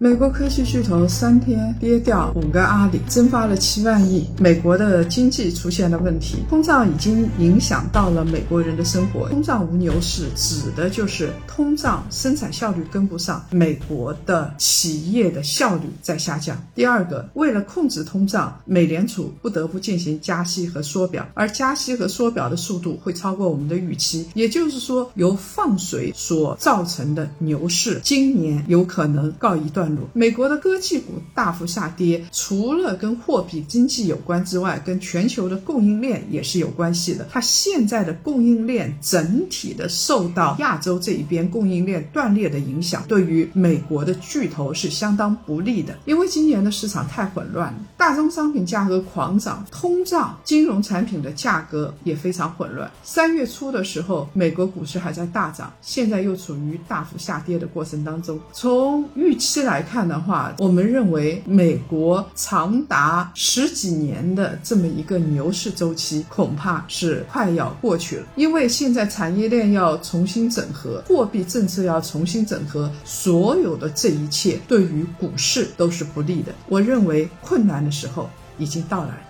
美国科技巨头三天跌掉五个阿里，蒸发了七万亿。美国的经济出现了问题，通胀已经影响到了美国人的生活。通胀无牛市，指的就是通胀生产效率跟不上，美国的企业的效率在下降。第二个，为了控制通胀，美联储不得不进行加息和缩表，而加息和缩表的速度会超过我们的预期。也就是说，由放水所造成的牛市，今年有可能告一段。美国的科技股大幅下跌，除了跟货币经济有关之外，跟全球的供应链也是有关系的。它现在的供应链整体的受到亚洲这一边供应链断裂的影响，对于美国的巨头是相当不利的。因为今年的市场太混乱了，大宗商品价格狂涨，通胀，金融产品的价格也非常混乱。三月初的时候，美国股市还在大涨，现在又处于大幅下跌的过程当中。从预期来，来看的话，我们认为美国长达十几年的这么一个牛市周期，恐怕是快要过去了。因为现在产业链要重新整合，货币政策要重新整合，所有的这一切对于股市都是不利的。我认为困难的时候已经到来。